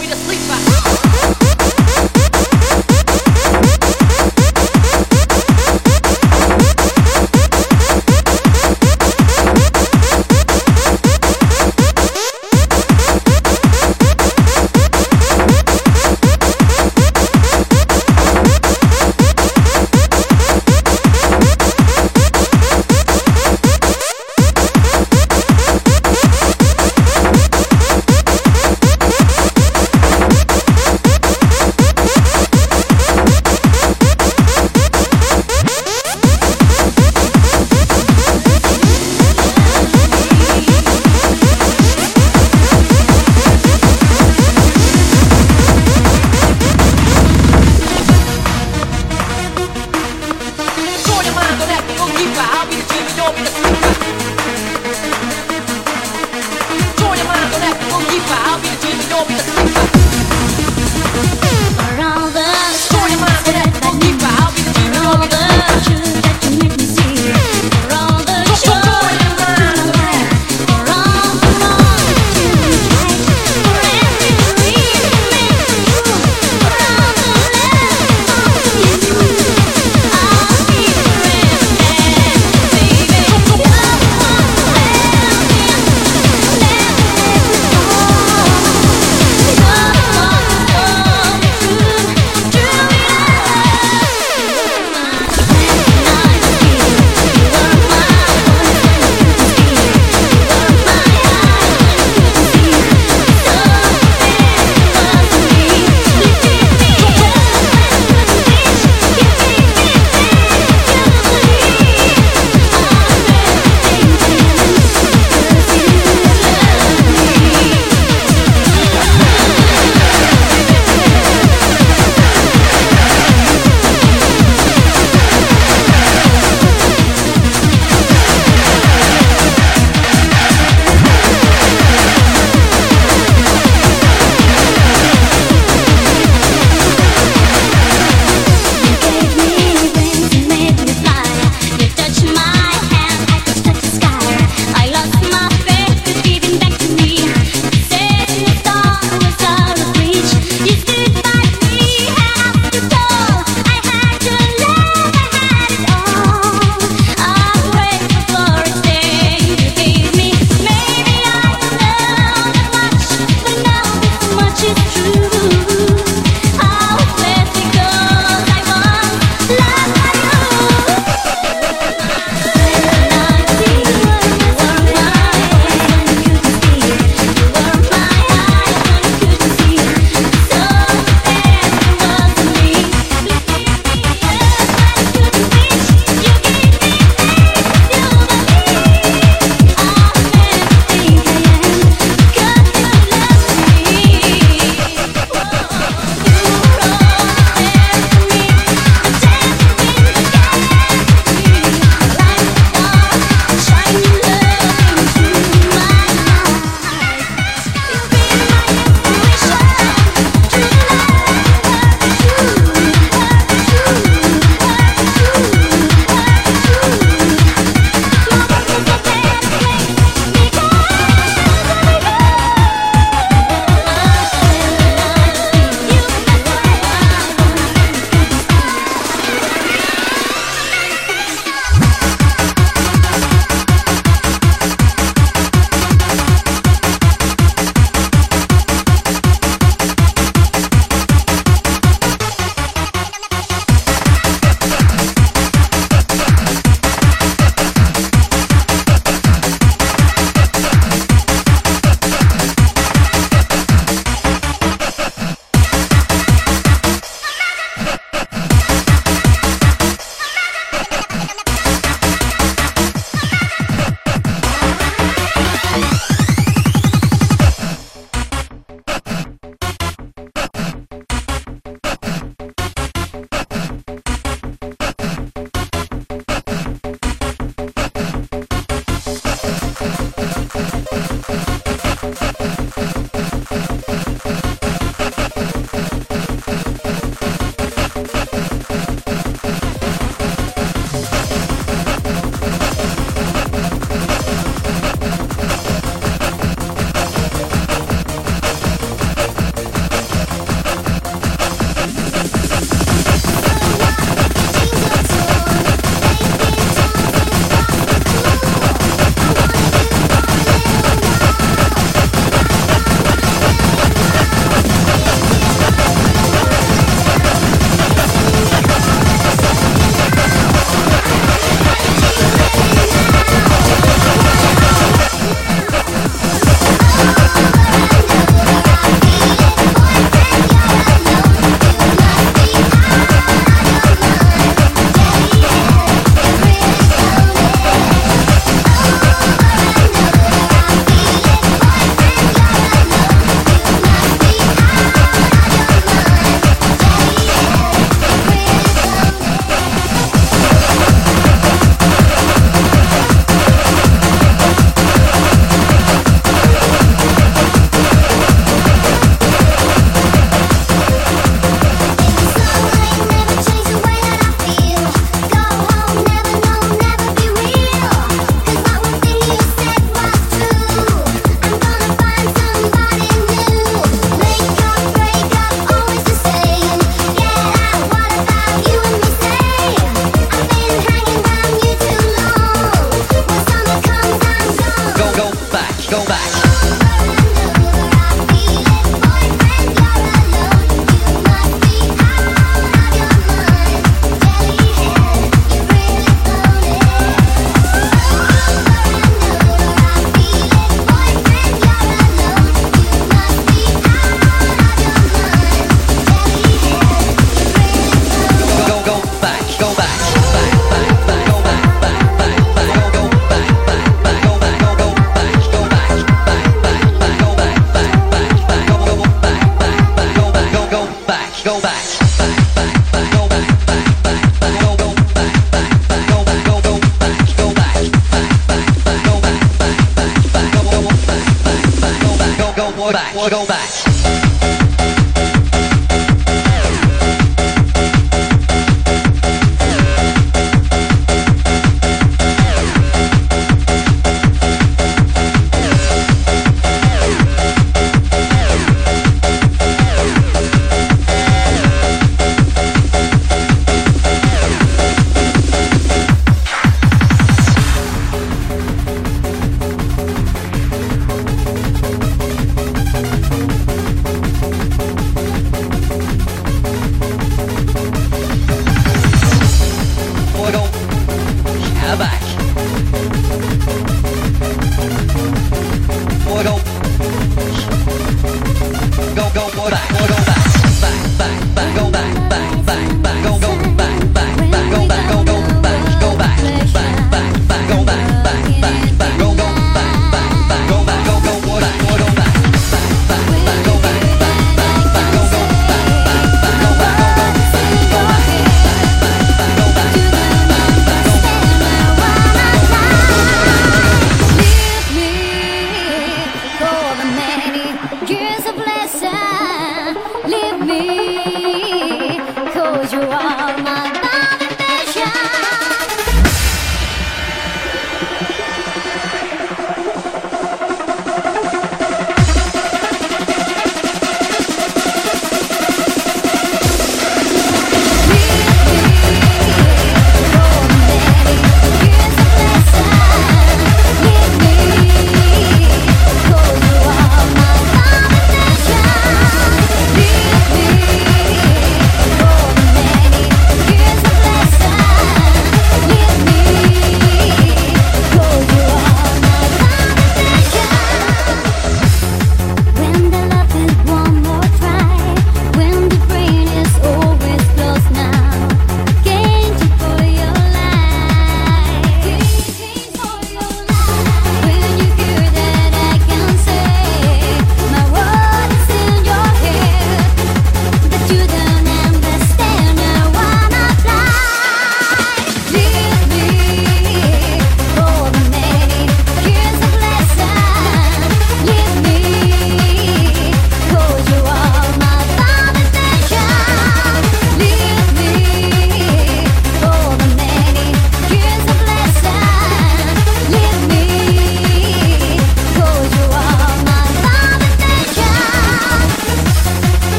me to sleep.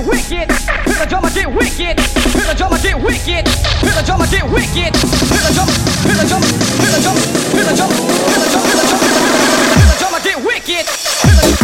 get wicked. Feel the drama get wicked. Feel the drama get wicked. Feel the drama get wicked. Feel the drama. Feel the drama. Feel the drama. Feel the drama. Feel the drama. Feel the drama. Feel the drama get wicked. Feel the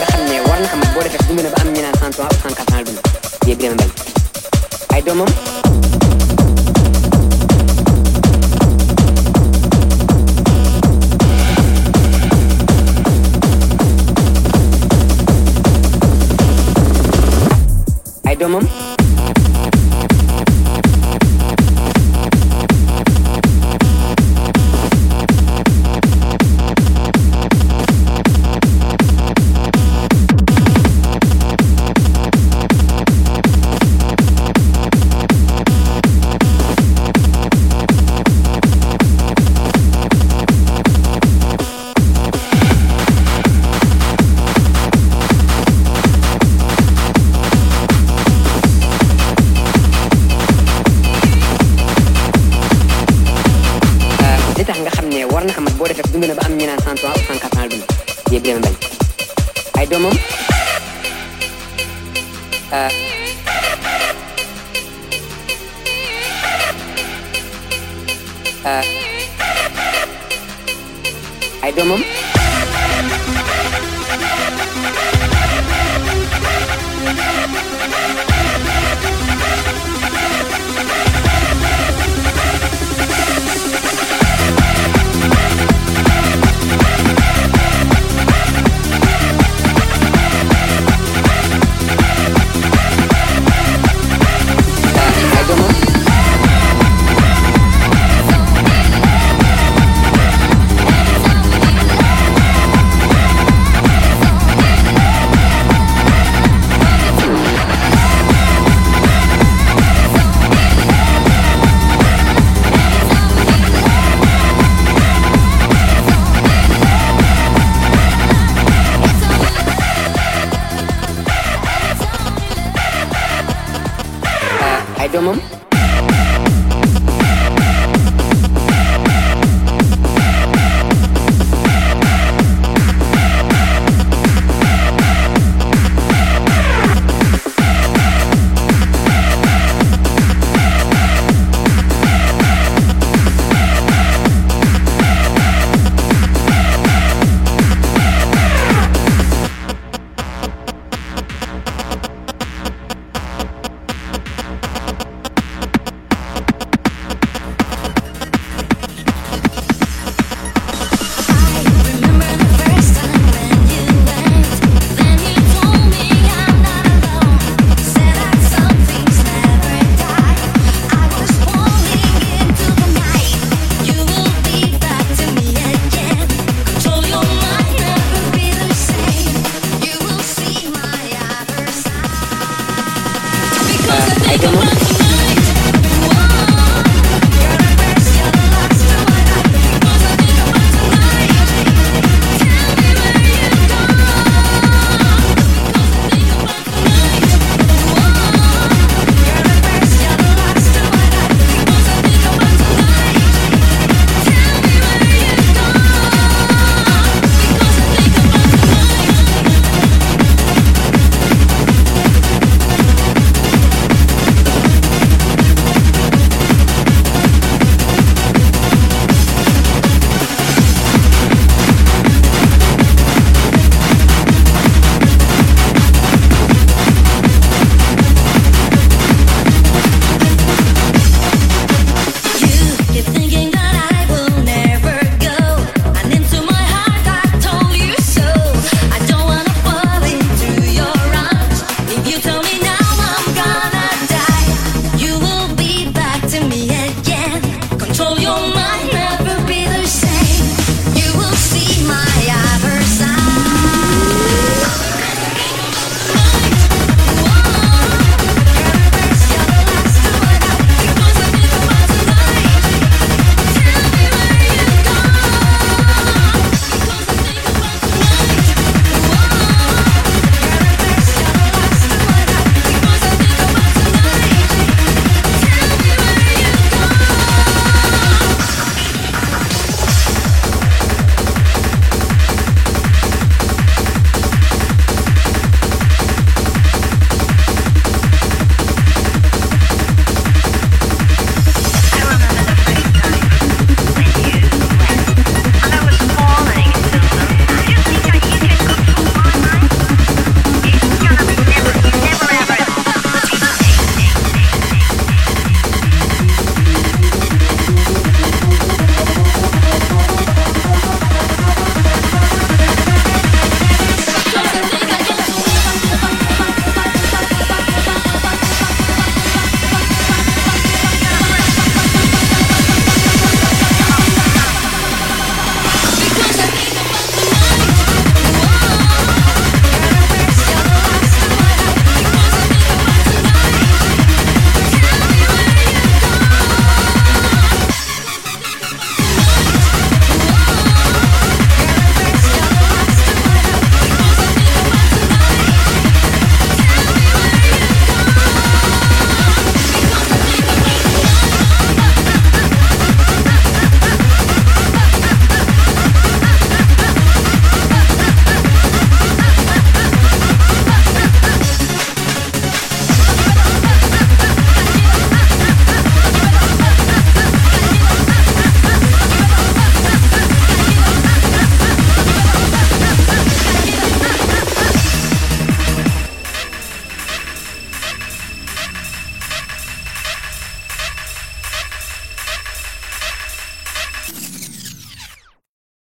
ላኸምኒ ወርና ከመጎደ ከሽዱምን ብኣምኝና ሳንቱ ኣብታን ካትናልዱ የብለመበል ኣይዶሞም